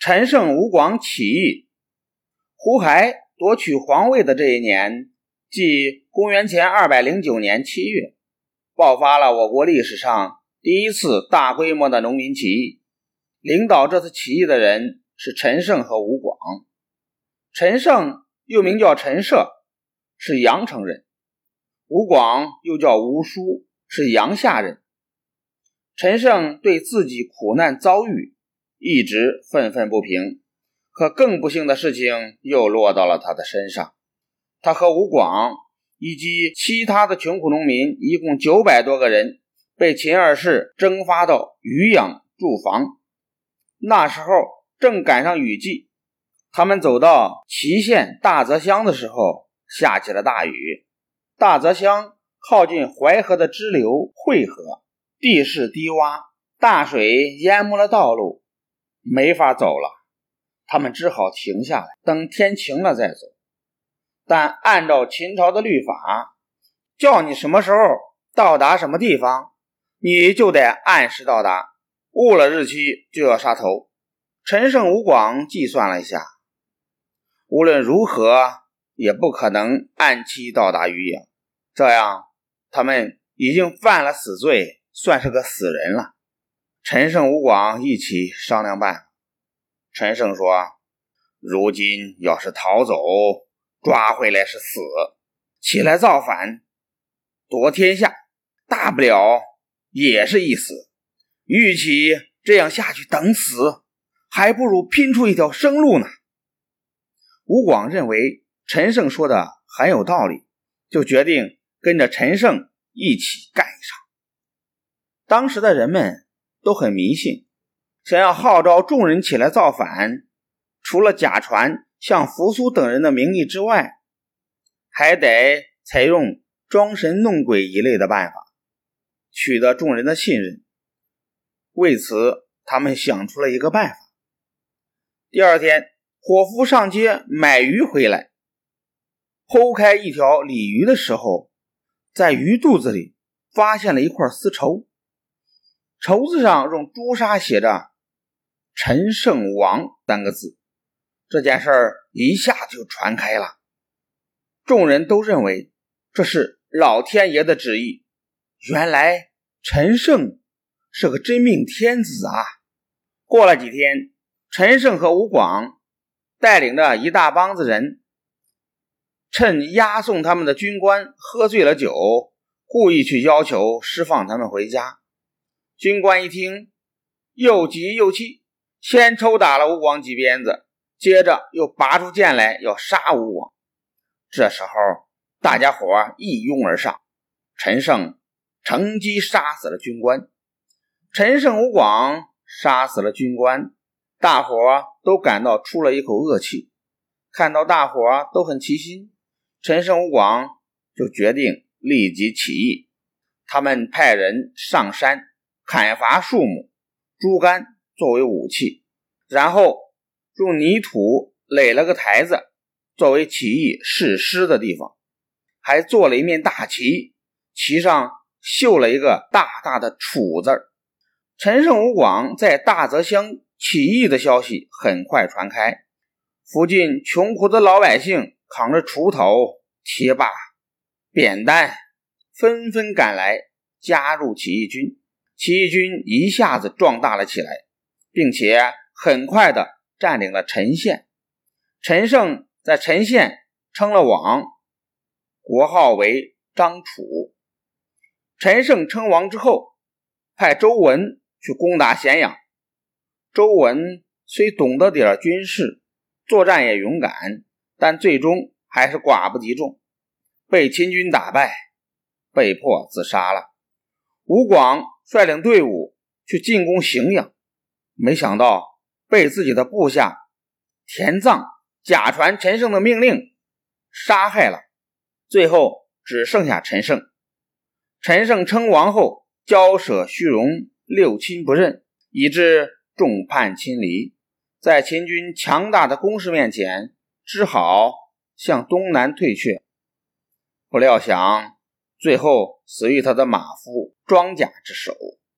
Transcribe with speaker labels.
Speaker 1: 陈胜吴广起义，胡亥夺取皇位的这一年，即公元前二百零九年七月，爆发了我国历史上第一次大规模的农民起义。领导这次起义的人是陈胜和吴广。陈胜又名叫陈涉，是阳城人；吴广又叫吴叔，是阳夏人。陈胜对自己苦难遭遇。一直愤愤不平，可更不幸的事情又落到了他的身上。他和吴广以及其他的穷苦农民一共九百多个人，被秦二世征发到渔阳驻防。那时候正赶上雨季，他们走到祁县大泽乡的时候，下起了大雨。大泽乡靠近淮河的支流汇河，地势低洼，大水淹没了道路。没法走了，他们只好停下来，等天晴了再走。但按照秦朝的律法，叫你什么时候到达什么地方，你就得按时到达，误了日期就要杀头。陈胜吴广计算了一下，无论如何也不可能按期到达渔阳，这样他们已经犯了死罪，算是个死人了。陈胜、吴广一起商量办。陈胜说：“如今要是逃走，抓回来是死；起来造反，夺天下，大不了也是一死。与其这样下去等死，还不如拼出一条生路呢。”吴广认为陈胜说的很有道理，就决定跟着陈胜一起干一场。当时的人们。都很迷信，想要号召众人起来造反，除了假传像扶苏等人的名义之外，还得采用装神弄鬼一类的办法，取得众人的信任。为此，他们想出了一个办法。第二天，伙夫上街买鱼回来，剖开一条鲤鱼的时候，在鱼肚子里发现了一块丝绸。绸子上用朱砂写着“陈胜王”三个字，这件事儿一下就传开了。众人都认为这是老天爷的旨意。原来陈胜是个真命天子啊！过了几天，陈胜和吴广带领着一大帮子人，趁押送他们的军官喝醉了酒，故意去要求释放他们回家。军官一听，又急又气，先抽打了吴广几鞭子，接着又拔出剑来要杀吴广。这时候，大家伙一拥而上，陈胜乘机杀死了军官。陈胜、吴广杀死了军官，大伙都感到出了一口恶气。看到大伙都很齐心，陈胜、吴广就决定立即起义。他们派人上山。砍伐树木，竹竿作为武器，然后用泥土垒了个台子，作为起义誓师的地方，还做了一面大旗，旗上绣了一个大大的“楚”字陈胜吴广在大泽乡起义的消息很快传开，附近穷苦的老百姓扛着锄头、铁把、扁担，纷纷赶来加入起义军。起义军一下子壮大了起来，并且很快的占领了陈县。陈胜在陈县称了王，国号为张楚。陈胜称王之后，派周文去攻打咸阳。周文虽懂得点军事，作战也勇敢，但最终还是寡不敌众，被秦军打败，被迫自杀了。吴广。率领队伍去进攻荥阳，没想到被自己的部下田臧假传陈胜的命令杀害了。最后只剩下陈胜。陈胜称王后，骄奢虚荣，六亲不认，以致众叛亲离。在秦军强大的攻势面前，只好向东南退却。不料想。最后死于他的马夫庄稼之手。